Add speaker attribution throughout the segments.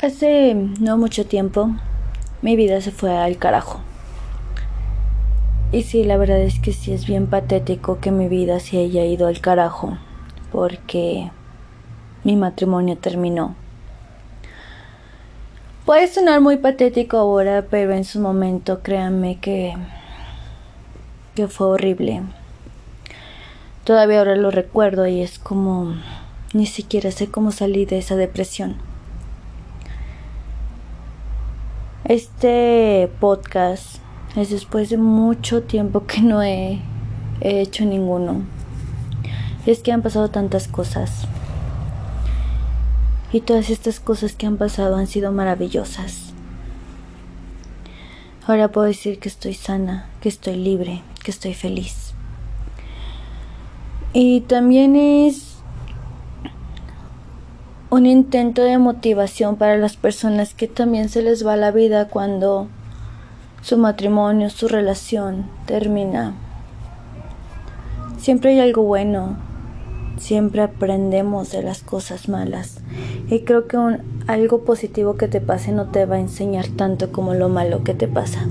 Speaker 1: Hace no mucho tiempo mi vida se fue al carajo. Y sí, la verdad es que sí es bien patético que mi vida se haya ido al carajo porque mi matrimonio terminó. Puede sonar muy patético ahora, pero en su momento créanme que que fue horrible. Todavía ahora lo recuerdo y es como ni siquiera sé cómo salí de esa depresión. Este podcast es después de mucho tiempo que no he, hecho ninguno. Es que han pasado tantas cosas. Y todas estas cosas que han pasado han sido maravillosas. Ahora puedo decir que estoy sana, que estoy libre, que estoy feliz. Y también es un intento de motivación para las personas que también se les va la vida cuando su matrimonio, su relación termina. Siempre hay algo bueno, siempre aprendemos de las cosas malas y creo que un, algo positivo que te pase no te va a enseñar tanto como lo malo que te pasa.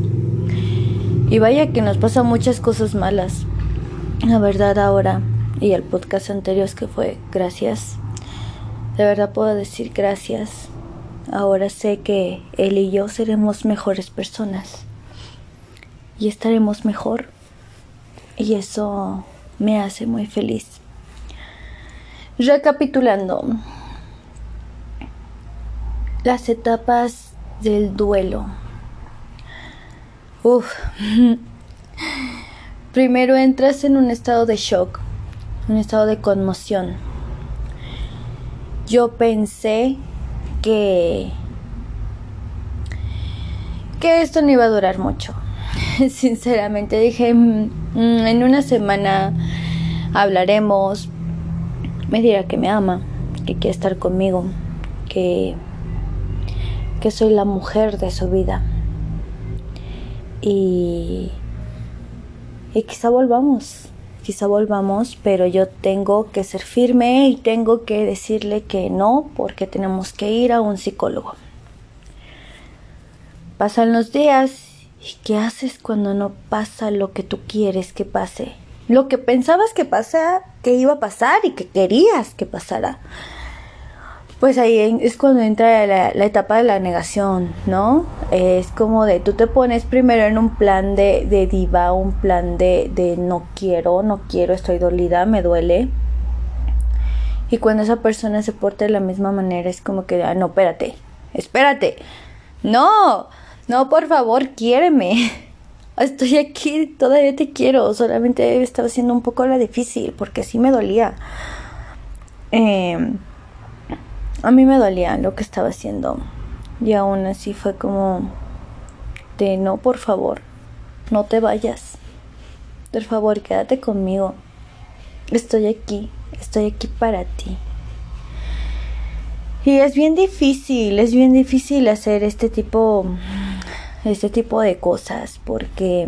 Speaker 1: Y vaya que nos pasa muchas cosas malas. La verdad ahora y el podcast anterior que fue gracias de verdad puedo decir gracias. Ahora sé que él y yo seremos mejores personas. Y estaremos mejor. Y eso me hace muy feliz. Recapitulando. Las etapas del duelo. Uf. Primero entras en un estado de shock, un estado de conmoción yo pensé que que esto no iba a durar mucho. Sinceramente dije, mm, mm, en una semana hablaremos, me dirá que me ama, que quiere estar conmigo, que que soy la mujer de su vida. Y y quizá volvamos quizá volvamos, pero yo tengo que ser firme y tengo que decirle que no porque tenemos que ir a un psicólogo. Pasan los días y ¿qué haces cuando no pasa lo que tú quieres que pase? Lo que pensabas que pasa, que iba a pasar y que querías que pasara pues ahí es cuando entra la, etapa de la negación, ¿no? Es como de tú te pones primero en un plan de, de diva, un plan de, de no quiero, no quiero, estoy dolida, me duele. Y cuando esa persona se porta de la misma manera es como que, ah, no, espérate, espérate. No, no, por favor, quiéreme. Estoy aquí, todavía te quiero. Solamente estaba haciendo un poco la difícil porque sí me dolía. Eh, a mí me dolía lo que estaba haciendo. Y aún así fue como de no, por favor, no te vayas. Por favor, quédate conmigo. Estoy aquí, estoy aquí para ti. Y es bien difícil, es bien difícil hacer este tipo este tipo de cosas porque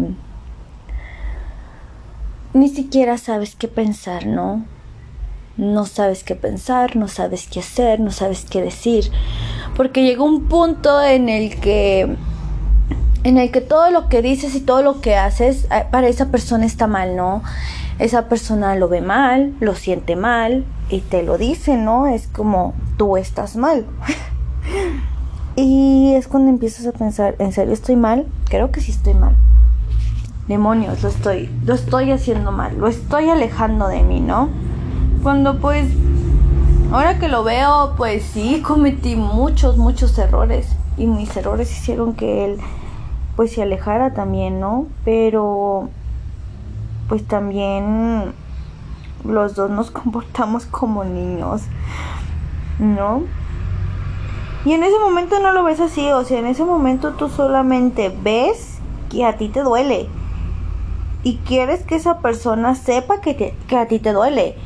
Speaker 1: ni siquiera sabes qué pensar, ¿no? No sabes qué pensar, no sabes qué hacer, no sabes qué decir, porque llega un punto en el que en el que todo lo que dices y todo lo que haces eh, para esa persona está mal, ¿no? Esa persona lo ve mal, lo siente mal y te lo dice, ¿no? Es como tú estás mal. y es cuando empiezas a pensar, ¿en serio estoy mal? Creo que sí estoy mal. Demonios, lo estoy, lo estoy haciendo mal, lo estoy alejando de mí, ¿no? Cuando pues, ahora que lo veo, pues sí, cometí muchos, muchos errores. Y mis errores hicieron que él pues se alejara también, ¿no? Pero pues también los dos nos comportamos como niños, ¿no? Y en ese momento no lo ves así, o sea, en ese momento tú solamente ves que a ti te duele. Y quieres que esa persona sepa que, que a ti te duele.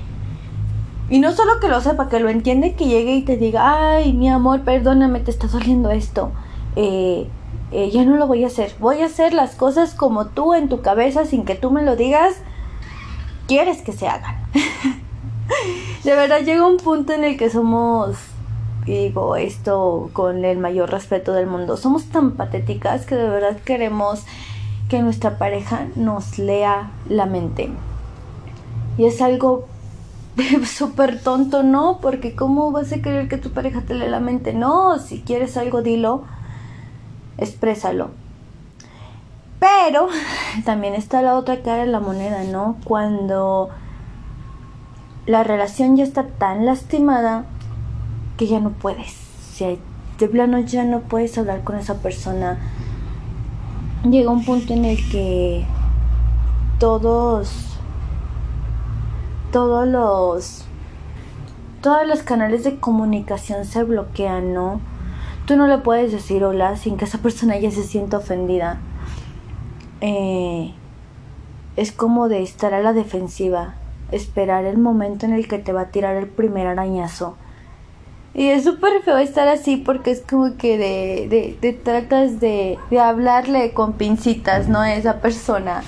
Speaker 1: Y no solo que lo sepa, que lo entiende, que llegue y te diga, ay, mi amor, perdóname, te está doliendo esto. Eh, eh, ya no lo voy a hacer. Voy a hacer las cosas como tú en tu cabeza, sin que tú me lo digas, quieres que se hagan. de verdad llega un punto en el que somos digo esto con el mayor respeto del mundo, somos tan patéticas que de verdad queremos que nuestra pareja nos lea la mente. Y es algo súper tonto, ¿no? Porque ¿cómo vas a querer que tu pareja te lea la mente? No, si quieres algo, dilo, exprésalo. Pero también está la otra cara de la moneda, ¿no? Cuando la relación ya está tan lastimada que ya no puedes. Si de plano ya no puedes hablar con esa persona. Llega un punto en el que todos todos los todos los canales de comunicación se bloquean, ¿no? Tú no le puedes decir hola sin que esa persona ya se sienta ofendida. Eh, es como de estar a la defensiva, esperar el momento en el que te va a tirar el primer arañazo. Y es súper feo estar así porque es como que de, de, de tratas de, de hablarle con pincitas, ¿no? A esa persona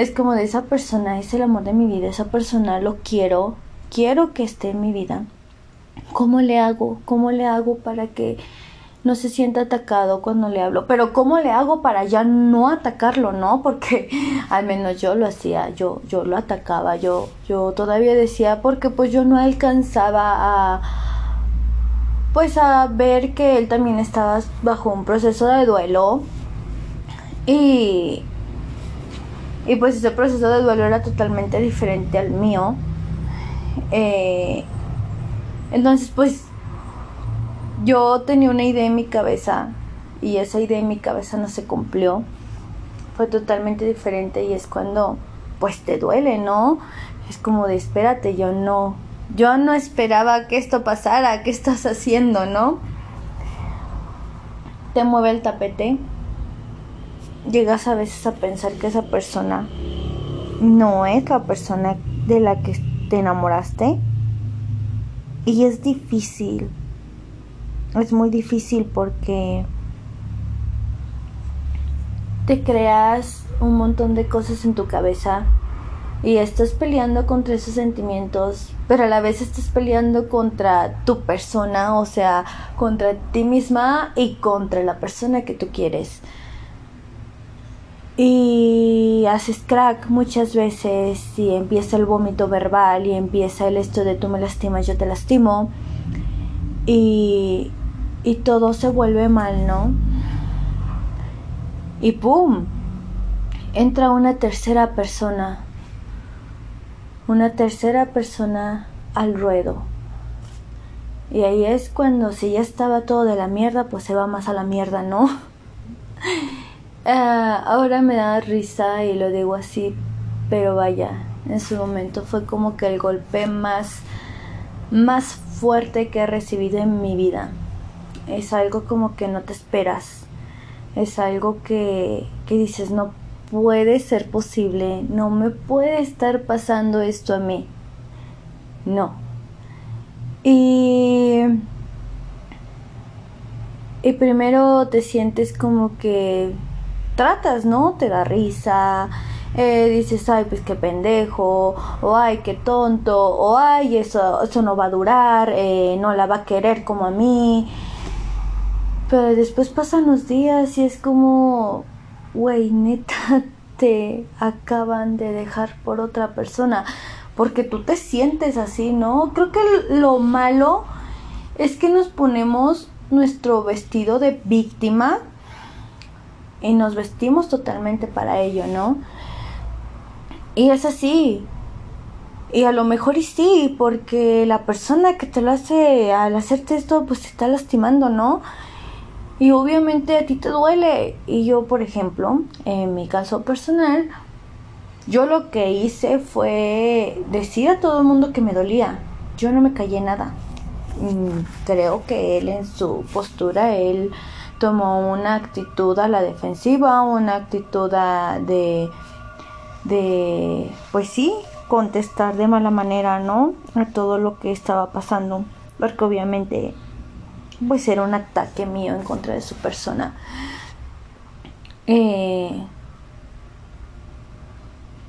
Speaker 1: es como de esa persona, es el amor de mi vida, esa persona lo quiero, quiero que esté en mi vida. ¿Cómo le hago? ¿Cómo le hago para que no se sienta atacado cuando le hablo? Pero ¿cómo le hago para ya no atacarlo, no? Porque al menos yo lo hacía, yo yo lo atacaba, yo yo todavía decía porque pues yo no alcanzaba a pues a ver que él también estaba bajo un proceso de duelo y y pues ese proceso de duelo era totalmente diferente al mío. Eh, entonces pues yo tenía una idea en mi cabeza y esa idea en mi cabeza no se cumplió. Fue totalmente diferente y es cuando pues te duele, ¿no? Es como de espérate, yo no, yo no esperaba que esto pasara, ¿qué estás haciendo, no? Te mueve el tapete, llegas a veces a pensar que esa persona no es la persona de la que te enamoraste. Y es difícil. Es muy difícil porque te creas un montón de cosas en tu cabeza y estás peleando contra esos sentimientos, pero a la vez estás peleando contra tu persona, o sea, contra ti misma y contra la persona que tú quieres y haces crack muchas veces y empieza el vómito verbal y empieza el esto de tú me lastimas, yo te lastimo y, y todo se vuelve mal, ¿no? Y ¡pum! Entra una tercera persona, una tercera persona al ruedo. Y ahí es cuando si ya estaba todo de la mierda, pues se va más a la mierda, ¿no? Ah, ahora me da risa y lo digo así, pero vaya, en su momento fue como que el golpe más, más fuerte que he recibido en mi vida. Es algo como que no te esperas. Es algo que, que dices, no puede ser posible, no me puede estar pasando esto a mí. No. Y y primero te sientes como que tratas, ¿no? Te da risa, eh, dices, ay, pues qué pendejo, o ay, qué tonto, o ay, eso, eso no va a durar, eh, no la va a querer como a mí. Pero después pasan los días y es como, güey, neta, te acaban de dejar por otra persona. Porque tú te sientes así, ¿no? Creo que lo malo es que nos ponemos nuestro vestido de víctima y nos vestimos totalmente para ello, ¿no? Y es así. Y a lo mejor y sí, porque la persona que te lo hace al hacerte esto, pues te está lastimando, ¿no? Y obviamente a ti te duele. Y yo, por ejemplo, en mi caso personal, yo lo que hice fue decir a todo el mundo que me dolía. Yo no me callé nada. Mm, creo que él en su postura, él tomó una actitud a la defensiva, una actitud de, de, pues sí, contestar de mala manera, ¿no? A todo lo que estaba pasando, porque obviamente, pues era un ataque mío en contra de su persona. Eh,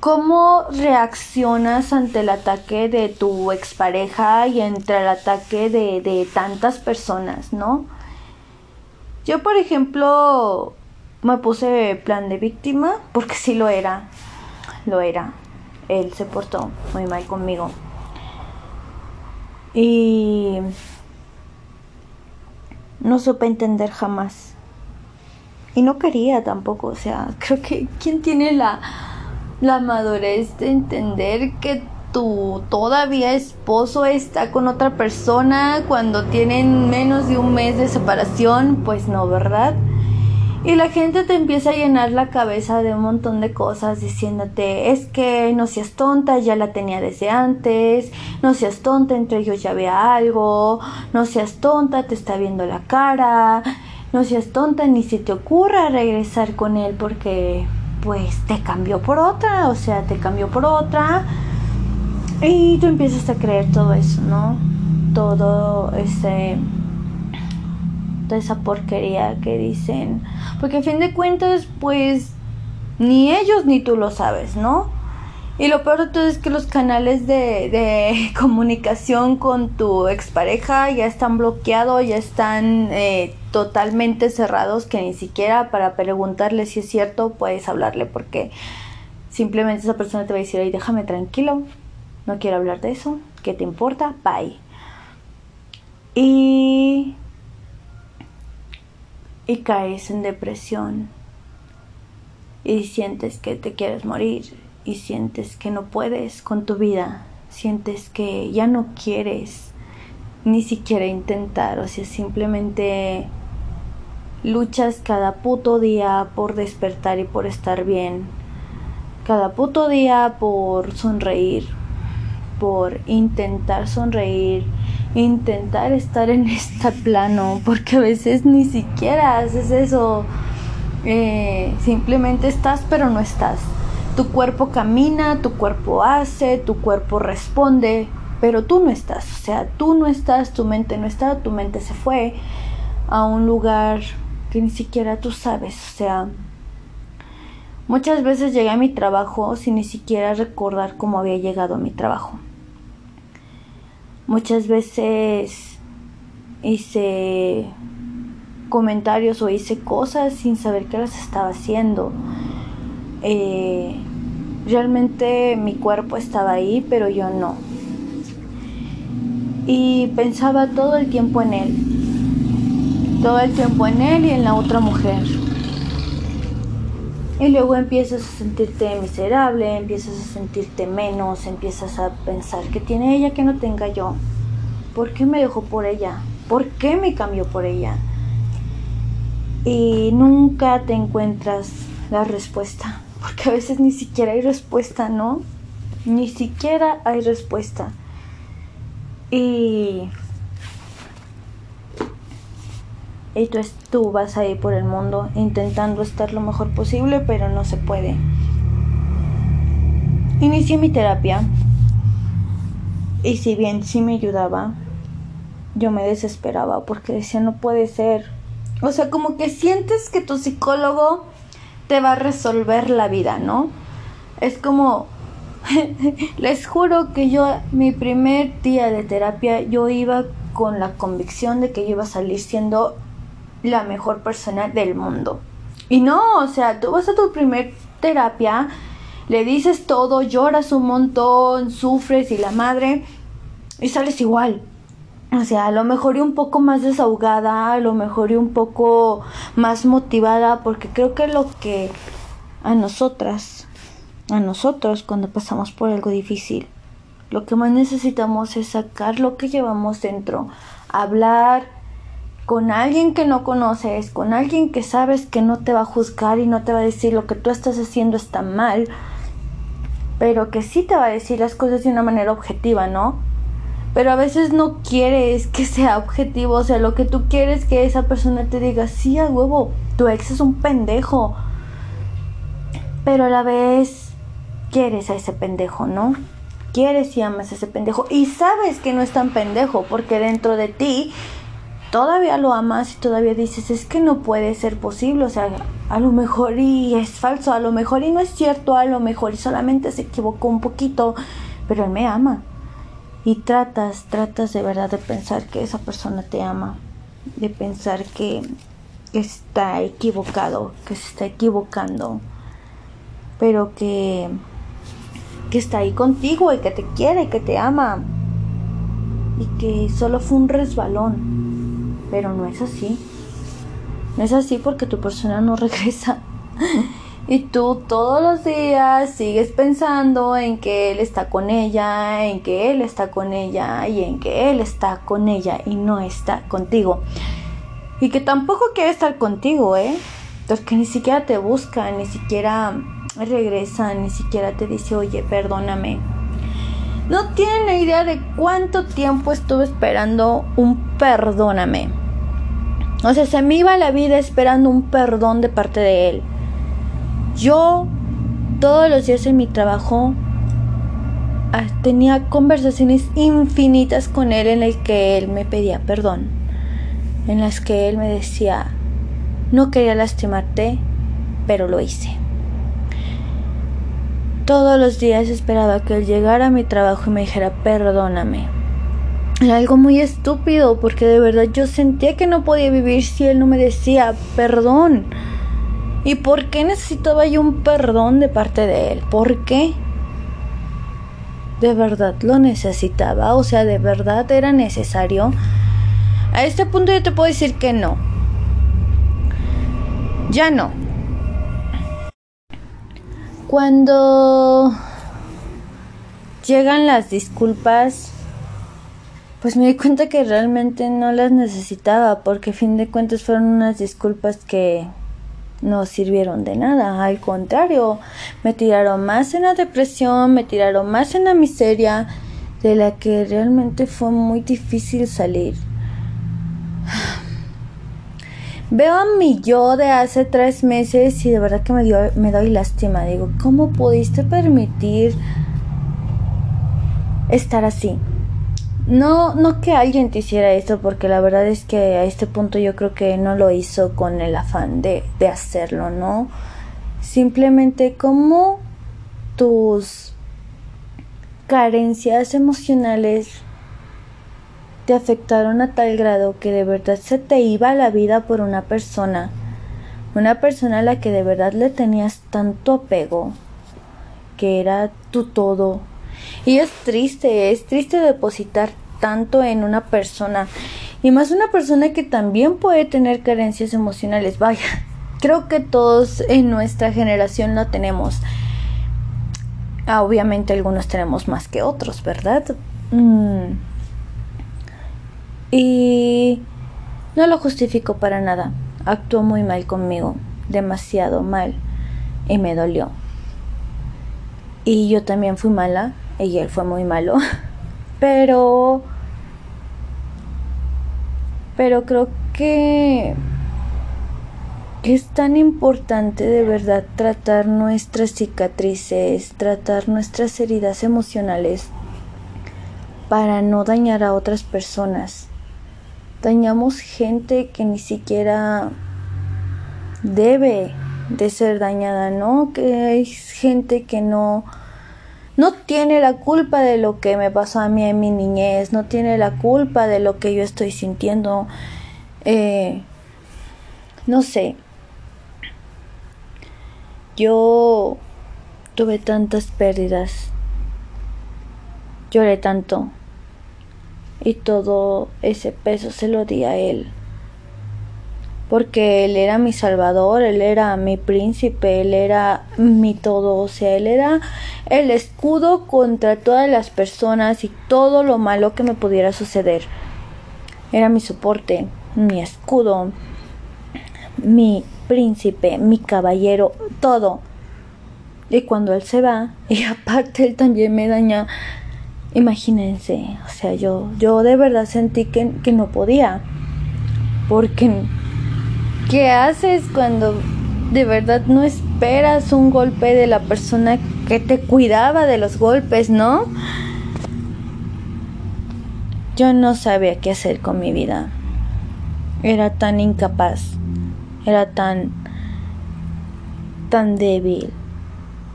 Speaker 1: ¿Cómo reaccionas ante el ataque de tu expareja y entre el ataque de, de tantas personas, no? Yo, por ejemplo, me puse plan de víctima porque sí lo era, lo era. Él se portó muy mal conmigo. Y no supe entender jamás. Y no quería tampoco, o sea, creo que ¿quién tiene la, la madurez de entender que tu todavía esposo está con otra persona cuando tienen menos de un mes de separación? Pues no, ¿verdad? Y la gente te empieza a llenar la cabeza de un montón de cosas diciéndote, es que no seas tonta, ya la tenía desde antes, no seas tonta, entre ellos ya había algo, no seas tonta, te está viendo la cara, no seas tonta, ni se te ocurra regresar con él porque pues te cambió por otra, o sea, te cambió por otra. Y tú empiezas a creer todo eso, ¿no? Todo ese esa porquería que dicen. Porque a fin de cuentas, pues ni ellos ni tú lo sabes, ¿no? Y lo peor de todo es que los canales de, de comunicación con tu expareja ya están bloqueados, ya están eh, totalmente cerrados, que ni siquiera para preguntarle si es cierto puedes hablarle, porque simplemente esa persona te va a decir, ay, déjame tranquilo, no quiero hablar de eso, ¿qué te importa? Bye. Y y caes en depresión. Y sientes que te quieres morir. Y sientes que no puedes con tu vida, sientes que ya no quieres ni siquiera intentar, o sea, simplemente luchas cada puto día por despertar y por estar bien, cada puto día por sonreír, por intentar sonreír, intentar estar en este plano, porque a veces ni siquiera haces eso. Eh, simplemente estás, pero no estás. Tu cuerpo camina, tu cuerpo hace, tu cuerpo responde, pero tú no estás. O sea, tú no estás, tu mente no está, tu mente se fue a un lugar que ni siquiera tú sabes. O sea, muchas veces llegué a mi trabajo sin ni siquiera recordar cómo había llegado a mi trabajo. Muchas veces hice comentarios o hice cosas sin saber qué las estaba haciendo. Eh, realmente mi cuerpo estaba ahí, pero yo no. Y pensaba todo el tiempo en él. Todo el tiempo en él y en la otra mujer. Y luego empiezas a sentirte miserable, empiezas a sentirte menos, empiezas a pensar que tiene ella que no tenga yo. ¿Por qué me dejó por ella? ¿Por qué me cambió por ella? Y nunca te encuentras la respuesta, porque a veces ni siquiera hay respuesta, ¿no? Ni siquiera hay respuesta. Y tú, tú vas a ir por el mundo intentando estar lo mejor posible, pero no se puede. Inicié mi terapia y si bien sí me ayudaba, yo me desesperaba porque decía no puede ser. O sea, como que sientes que tu psicólogo te va a resolver la vida, ¿no? Es como, les juro que yo, mi primer día de terapia, yo iba con la convicción de que yo iba a salir siendo la mejor persona del mundo. Y no, o sea, tú vas a tu primer terapia, le dices todo, lloras un montón, sufres y la madre, y sales igual. O sea, a lo mejor y un poco más desahogada, a lo mejor y un poco más motivada, porque creo que lo que a nosotras, a nosotros cuando pasamos por algo difícil, lo que más necesitamos es sacar lo que llevamos dentro, hablar, con alguien que no conoces, con alguien que sabes que no te va a juzgar y no te va a decir lo que tú estás haciendo está mal, pero que sí te va a decir las cosas de una manera objetiva, ¿no? Pero a veces no quieres que sea objetivo, o sea, lo que tú quieres es que esa persona te diga, sí, a huevo, tu ex es un pendejo. Pero a la vez quieres a ese pendejo, ¿no? Quieres y amas a ese pendejo y sabes que no es tan pendejo porque dentro de ti todavía lo amas y todavía dices, es que no puede ser posible, o sea, a lo mejor y es falso, a lo mejor y no es cierto, a lo mejor y solamente se equivocó un poquito, pero él me ama. Y tratas, tratas de verdad de pensar que esa persona te ama, de pensar que está equivocado, que se está equivocando, pero que, que está ahí contigo y que te quiere, que te ama y que solo fue un resbalón, pero no es así. No es así porque tu persona no regresa. Y tú todos los días sigues pensando en que él está con ella, en que él está con ella y en que él está con ella y no está contigo. Y que tampoco quiere estar contigo, ¿eh? Porque ni siquiera te busca, ni siquiera regresa, ni siquiera te dice, oye, perdóname. No tiene idea de cuánto tiempo estuve esperando un perdóname. O sea, se me iba la vida esperando un perdón de parte de él. Yo todos los días en mi trabajo ah, tenía conversaciones infinitas con él en las que él me pedía perdón, en las que él me decía, no quería lastimarte, pero lo hice. Todos los días esperaba que él llegara a mi trabajo y me dijera perdóname. Algo muy estúpido porque de verdad yo sentía que no podía vivir si él no me decía perdón. ¿Y por qué necesitaba yo un perdón de parte de él? ¿Por qué? De verdad lo necesitaba, o sea, de verdad era necesario. A este punto yo te puedo decir que no. Ya no. Cuando llegan las disculpas, pues me di cuenta que realmente no las necesitaba, porque a fin de cuentas fueron unas disculpas que no sirvieron de nada, al contrario, me tiraron más en la depresión, me tiraron más en la miseria, de la que realmente fue muy difícil salir. Veo a mi yo de hace tres meses y de verdad que me, dio, me doy lástima. Digo, ¿cómo pudiste permitir estar así? No, no que alguien te hiciera esto, porque la verdad es que a este punto yo creo que no lo hizo con el afán de, de hacerlo, ¿no? Simplemente como tus carencias emocionales te afectaron a tal grado que de verdad se te iba la vida por una persona, una persona a la que de verdad le tenías tanto apego, que era tu todo, y es triste, es triste depositar tanto en una persona. Y más una persona que también puede tener carencias emocionales. Vaya, creo que todos en nuestra generación lo tenemos. Ah, obviamente algunos tenemos más que otros, ¿verdad? Mm. Y no lo justifico para nada. Actuó muy mal conmigo, demasiado mal. Y me dolió. Y yo también fui mala y él fue muy malo. Pero... Pero creo que es tan importante de verdad tratar nuestras cicatrices, tratar nuestras heridas emocionales para no dañar a otras personas. Dañamos gente que ni siquiera debe de ser dañada, ¿no? Que hay gente que no no tiene la culpa de lo que me pasó a mí en mi niñez, no tiene la culpa de lo que yo estoy sintiendo. Eh, no sé. Yo tuve tantas pérdidas. Lloré tanto. Y todo ese peso se lo di a él porque él era mi salvador, él era mi príncipe, él era mi todo, o sea, él era el escudo contra todas las personas y todo lo malo que me pudiera suceder. Era mi soporte, mi escudo, mi príncipe, mi caballero, todo. Y cuando él se va, y aparte él también me daña, imagínense, o sea, yo, yo de verdad sentí que, que no podía, porque ¿Qué haces cuando de verdad no esperas un golpe de la persona que te cuidaba de los golpes, no? Yo no sabía qué hacer con mi vida. era tan incapaz, era tan tan débil,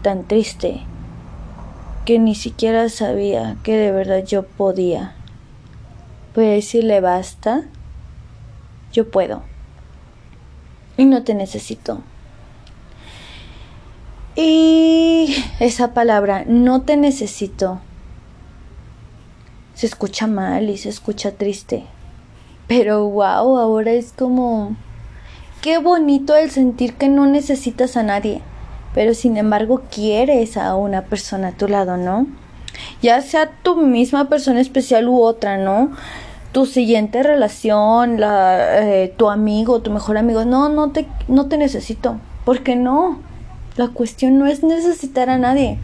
Speaker 1: tan triste, que ni siquiera sabía que de verdad yo podía. Puede decirle basta, yo puedo. Y no te necesito. Y esa palabra, no te necesito, se escucha mal y se escucha triste. Pero wow, ahora es como... Qué bonito el sentir que no necesitas a nadie, pero sin embargo quieres a una persona a tu lado, ¿no? Ya sea tu misma persona especial u otra, ¿no? Tu siguiente relación, la, eh, tu amigo, tu mejor amigo, no, no te, no te necesito. ¿Por qué no? La cuestión no es necesitar a nadie,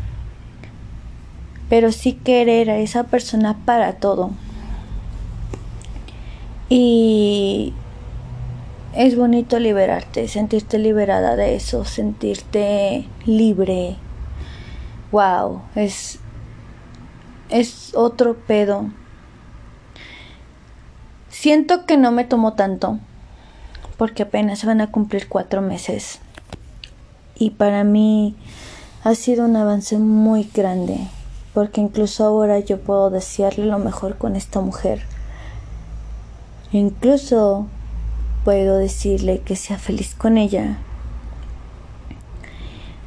Speaker 1: pero sí querer a esa persona para todo. Y es bonito liberarte, sentirte liberada de eso, sentirte libre. Wow, es es otro pedo. Siento que no me tomó tanto, porque apenas van a cumplir cuatro meses y para mí ha sido un avance muy grande porque incluso ahora yo puedo desearle lo mejor con esta mujer. Incluso puedo decirle que sea feliz con ella.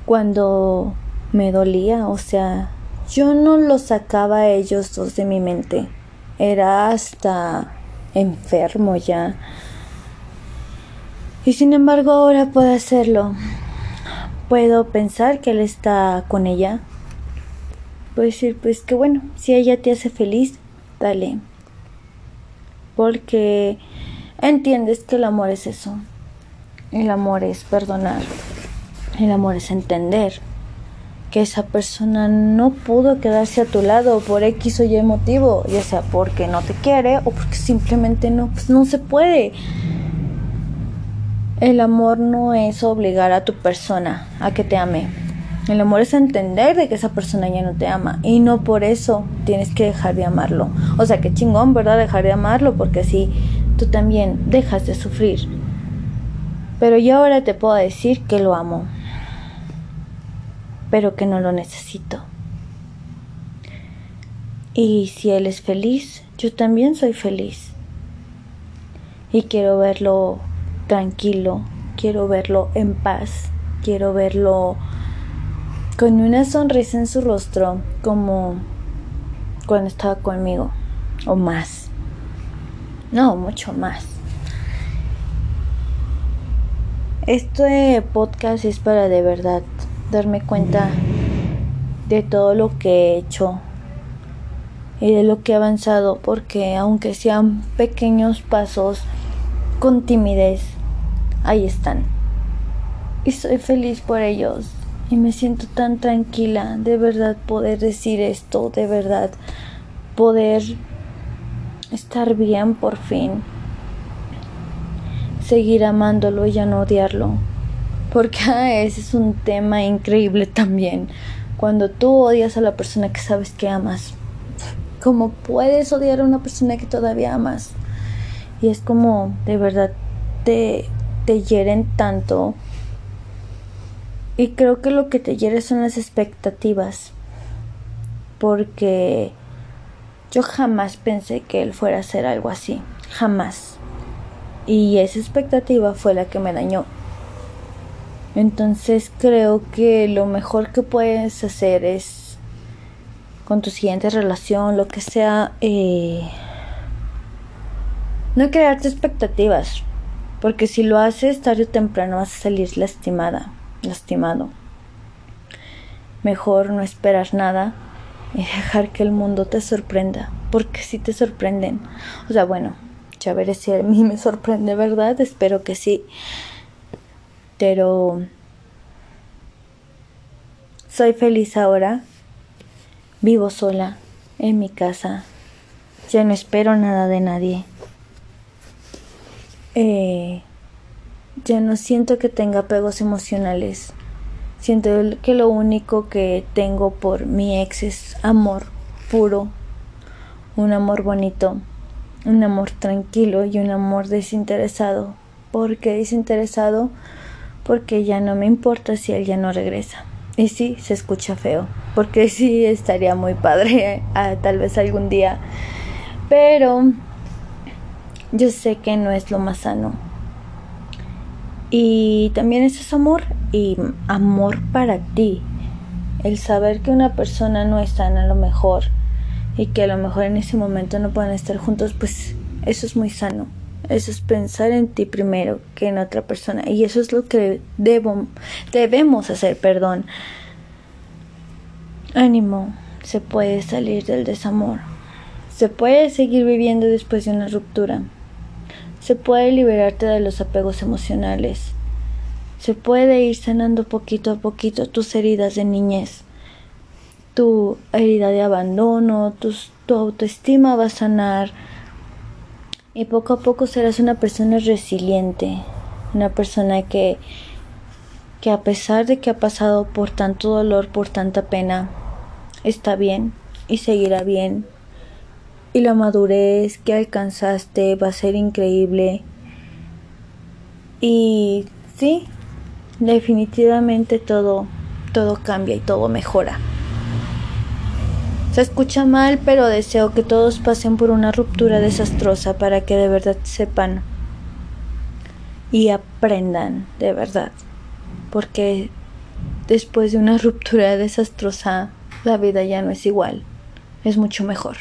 Speaker 1: Cuando me dolía, o sea, yo no lo sacaba a ellos dos de mi mente. Era hasta enfermo ya. Y sin embargo ahora puedo hacerlo puedo pensar que él está con ella. Puedo decir, pues que bueno, si ella te hace feliz, dale. Porque entiendes que el amor es eso. El amor es perdonar. El amor es entender que esa persona no pudo quedarse a tu lado por X o Y motivo, ya sea porque no te quiere o porque simplemente no, pues no se puede. El amor no es obligar a tu persona a que te ame. El amor es entender de que esa persona ya no te ama y no por eso tienes que dejar de amarlo. O sea, qué chingón, ¿verdad? Dejar de amarlo porque así tú también dejas de sufrir. Pero yo ahora te puedo decir que lo amo, pero que no lo necesito. Y si él es feliz, yo también soy feliz. Y quiero verlo tranquilo, quiero verlo en paz, quiero verlo con una sonrisa en su rostro como cuando estaba conmigo o más. No, mucho más. Este podcast es para de verdad darme cuenta de todo lo que he hecho y de lo que he avanzado porque aunque sean pequeños pasos con timidez ahí están. Y soy feliz por ellos. Y me siento tan tranquila de verdad poder decir esto, de verdad poder estar bien por fin. Seguir amándolo y ya no odiarlo. Porque ah, ese es un tema increíble también. Cuando tú odias a la persona que sabes que amas. ¿Cómo puedes odiar a una persona que todavía amas? Y es como, de verdad, te, te hieren tanto. Y creo que lo que te hiere son las expectativas. Porque yo jamás pensé que él fuera a hacer algo así. Jamás. Y esa expectativa fue la que me dañó. Entonces creo que lo mejor que puedes hacer es con tu siguiente relación, lo que sea, eh, no crearte expectativas. Porque si lo haces tarde o temprano vas a salir lastimada, lastimado. Mejor no esperar nada y dejar que el mundo te sorprenda, porque si te sorprenden. O sea, bueno, ya veré si a mí me sorprende, ¿verdad? Espero que sí. Pero soy feliz ahora. Vivo sola en mi casa. Ya no espero nada de nadie. Eh, ya no siento que tenga apegos emocionales. Siento que lo único que tengo por mi ex es amor puro, un amor bonito, un amor tranquilo y un amor desinteresado. ¿Por qué desinteresado? Porque ya no me importa si él ya no regresa. Y sí, se escucha feo, porque sí estaría muy padre tal vez algún día. Pero yo sé que no es lo más sano. Y también eso es amor y amor para ti. El saber que una persona no es sana a lo mejor y que a lo mejor en ese momento no pueden estar juntos, pues eso es muy sano. Eso es pensar en ti primero que en otra persona. Y eso es lo que debemos hacer, perdón. Ánimo, se puede salir del desamor. Se puede seguir viviendo después de una ruptura. Se puede liberarte de los apegos emocionales. Se puede ir sanando poquito a poquito tus heridas de niñez. Tu herida de abandono, tu autoestima va a sanar y poco a poco serás una persona resiliente, una persona que, que a pesar de que ha pasado por tanto dolor, por tanta pena, está bien y seguirá bien. Y la madurez que alcanzaste va a ser increíble. Y sí, definitivamente todo, todo cambia y todo mejora. Se escucha mal, pero deseo que todos pasen por una ruptura desastrosa para que de verdad sepan y aprendan de verdad. Porque después de una ruptura desastrosa, la vida ya no es igual, es mucho mejor.